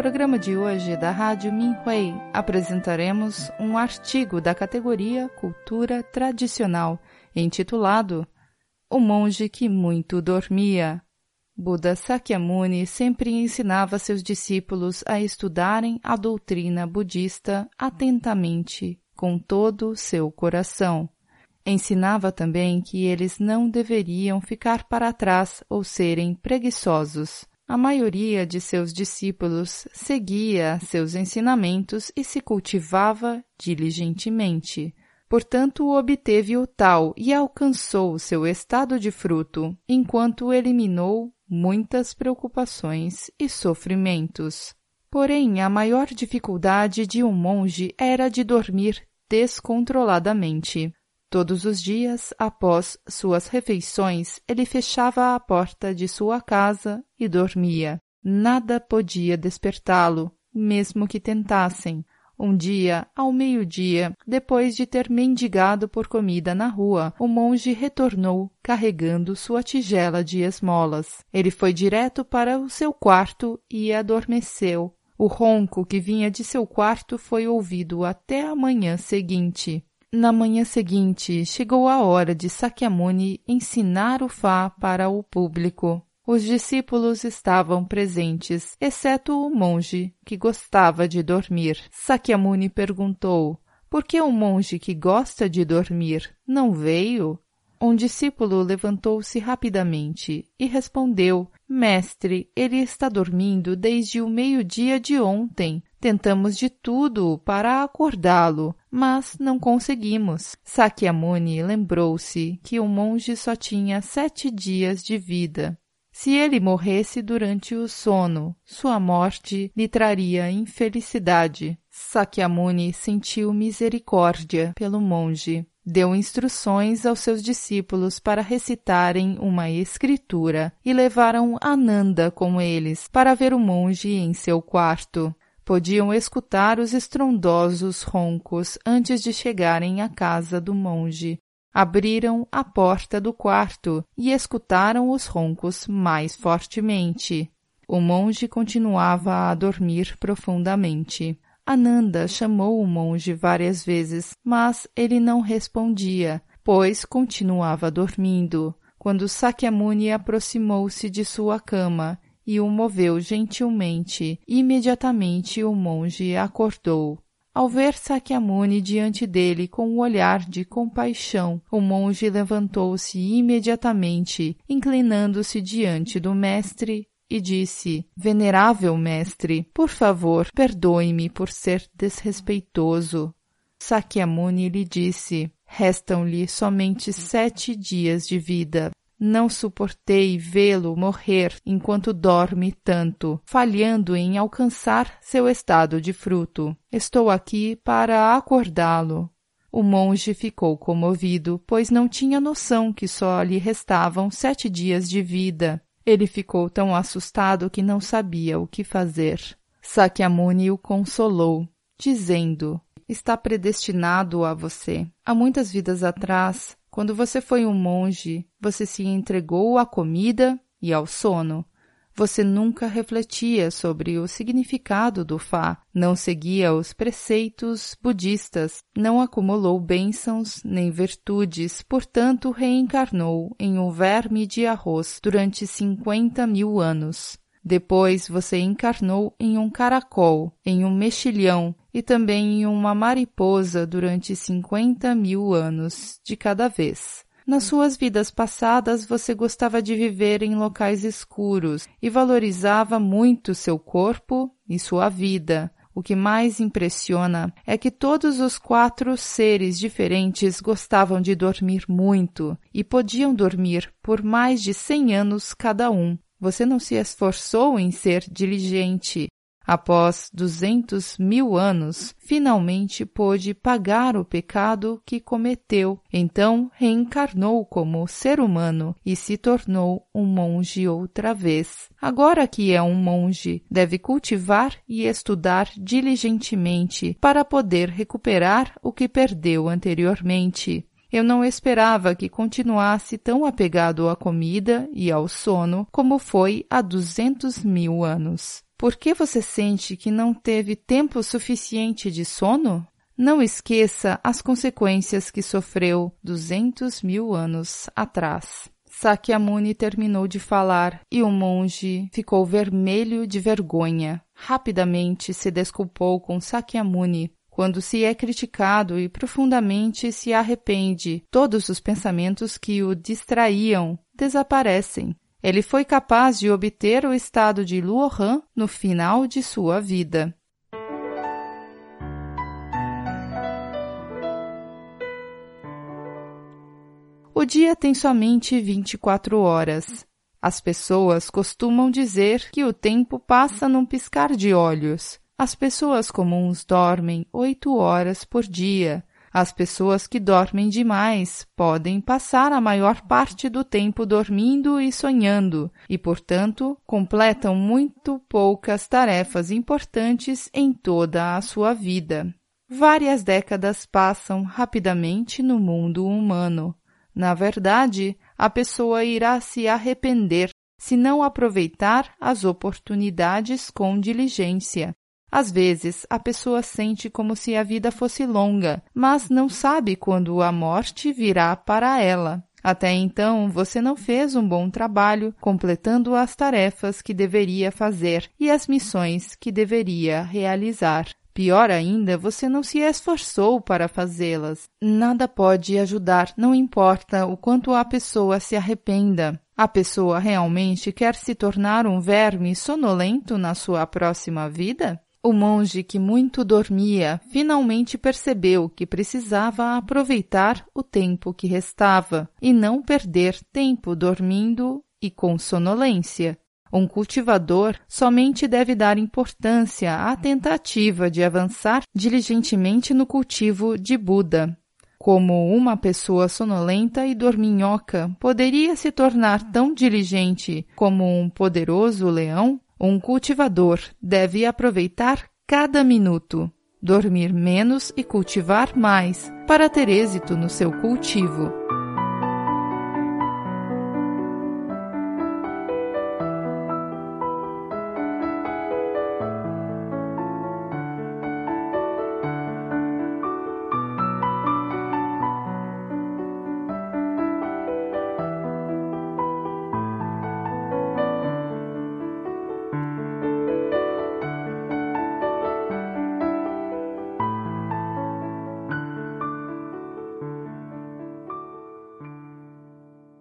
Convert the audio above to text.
programa de hoje da Rádio Minhui apresentaremos um artigo da categoria Cultura Tradicional, intitulado O Monge que Muito Dormia. Buda Sakyamuni sempre ensinava seus discípulos a estudarem a doutrina budista atentamente, com todo o seu coração. Ensinava também que eles não deveriam ficar para trás ou serem preguiçosos. A maioria de seus discípulos seguia seus ensinamentos e se cultivava diligentemente. Portanto, obteve o tal e alcançou seu estado de fruto, enquanto eliminou muitas preocupações e sofrimentos. Porém, a maior dificuldade de um monge era de dormir descontroladamente. Todos os dias, após suas refeições, ele fechava a porta de sua casa e dormia. Nada podia despertá-lo, mesmo que tentassem. Um dia, ao meio-dia, depois de ter mendigado por comida na rua, o monge retornou carregando sua tigela de esmolas. Ele foi direto para o seu quarto e adormeceu. O ronco que vinha de seu quarto foi ouvido até a manhã seguinte. Na manhã seguinte, chegou a hora de Sakyamuni ensinar o Fá para o público. Os discípulos estavam presentes, exceto o monge, que gostava de dormir. Sakyamuni perguntou: Por que o monge que gosta de dormir não veio? Um discípulo levantou-se rapidamente e respondeu: Mestre, ele está dormindo desde o meio-dia de ontem. Tentamos de tudo para acordá-lo, mas não conseguimos. Sakyamuni lembrou-se que o monge só tinha sete dias de vida. Se ele morresse durante o sono, sua morte lhe traria infelicidade. Sakyamuni sentiu misericórdia pelo monge. Deu instruções aos seus discípulos para recitarem uma escritura e levaram Ananda com eles para ver o monge em seu quarto podiam escutar os estrondosos roncos antes de chegarem à casa do monge. Abriram a porta do quarto e escutaram os roncos mais fortemente. O monge continuava a dormir profundamente. Ananda chamou o monge várias vezes, mas ele não respondia, pois continuava dormindo. Quando Sakyamuni aproximou-se de sua cama e o moveu gentilmente. Imediatamente o monge acordou. Ao ver Sakyamuni diante dele com um olhar de compaixão, o monge levantou-se imediatamente, inclinando-se diante do mestre e disse: Venerável mestre, por favor, perdoe-me por ser desrespeitoso. Sakyamuni lhe disse: Restam-lhe somente sete dias de vida. Não suportei vê-lo morrer enquanto dorme tanto, falhando em alcançar seu estado de fruto. Estou aqui para acordá-lo. O monge ficou comovido, pois não tinha noção que só lhe restavam sete dias de vida. Ele ficou tão assustado que não sabia o que fazer. Sakyamuni o consolou, dizendo: Está predestinado a você. Há muitas vidas atrás, quando você foi um monge, você se entregou à comida e ao sono. Você nunca refletia sobre o significado do Fá, não seguia os preceitos budistas, não acumulou bênçãos nem virtudes, portanto reencarnou em um verme de arroz durante cinquenta mil anos. Depois você encarnou em um caracol, em um mexilhão e também em uma mariposa durante cinquenta mil anos de cada vez. Nas suas vidas passadas, você gostava de viver em locais escuros e valorizava muito seu corpo e sua vida. O que mais impressiona é que todos os quatro seres diferentes gostavam de dormir muito e podiam dormir por mais de cem anos cada um. Você não se esforçou em ser diligente. Após duzentos mil anos, finalmente pôde pagar o pecado que cometeu. Então reencarnou como ser humano e se tornou um monge outra vez. Agora que é um monge, deve cultivar e estudar diligentemente para poder recuperar o que perdeu anteriormente. Eu não esperava que continuasse tão apegado à comida e ao sono como foi há duzentos mil anos. Por que você sente que não teve tempo suficiente de sono? Não esqueça as consequências que sofreu duzentos mil anos atrás. Sakyamuni terminou de falar e o monge ficou vermelho de vergonha. Rapidamente se desculpou com Sakyamuni. Quando se é criticado e profundamente se arrepende, todos os pensamentos que o distraíam desaparecem. Ele foi capaz de obter o estado de Luohan no final de sua vida. O dia tem somente 24 horas. As pessoas costumam dizer que o tempo passa num piscar de olhos. As pessoas comuns dormem oito horas por dia. As pessoas que dormem demais podem passar a maior parte do tempo dormindo e sonhando, e, portanto, completam muito poucas tarefas importantes em toda a sua vida. Várias décadas passam rapidamente no mundo humano. Na verdade, a pessoa irá se arrepender se não aproveitar as oportunidades com diligência. Às vezes, a pessoa sente como se a vida fosse longa, mas não sabe quando a morte virá para ela. Até então, você não fez um bom trabalho completando as tarefas que deveria fazer e as missões que deveria realizar. Pior ainda, você não se esforçou para fazê-las. Nada pode ajudar, não importa o quanto a pessoa se arrependa. A pessoa realmente quer se tornar um verme sonolento na sua próxima vida? O monge que muito dormia finalmente percebeu que precisava aproveitar o tempo que restava e não perder tempo dormindo e com sonolência. Um cultivador somente deve dar importância à tentativa de avançar diligentemente no cultivo de Buda. Como uma pessoa sonolenta e dorminhoca poderia se tornar tão diligente como um poderoso leão, um cultivador deve aproveitar cada minuto, dormir menos e cultivar mais para ter êxito no seu cultivo.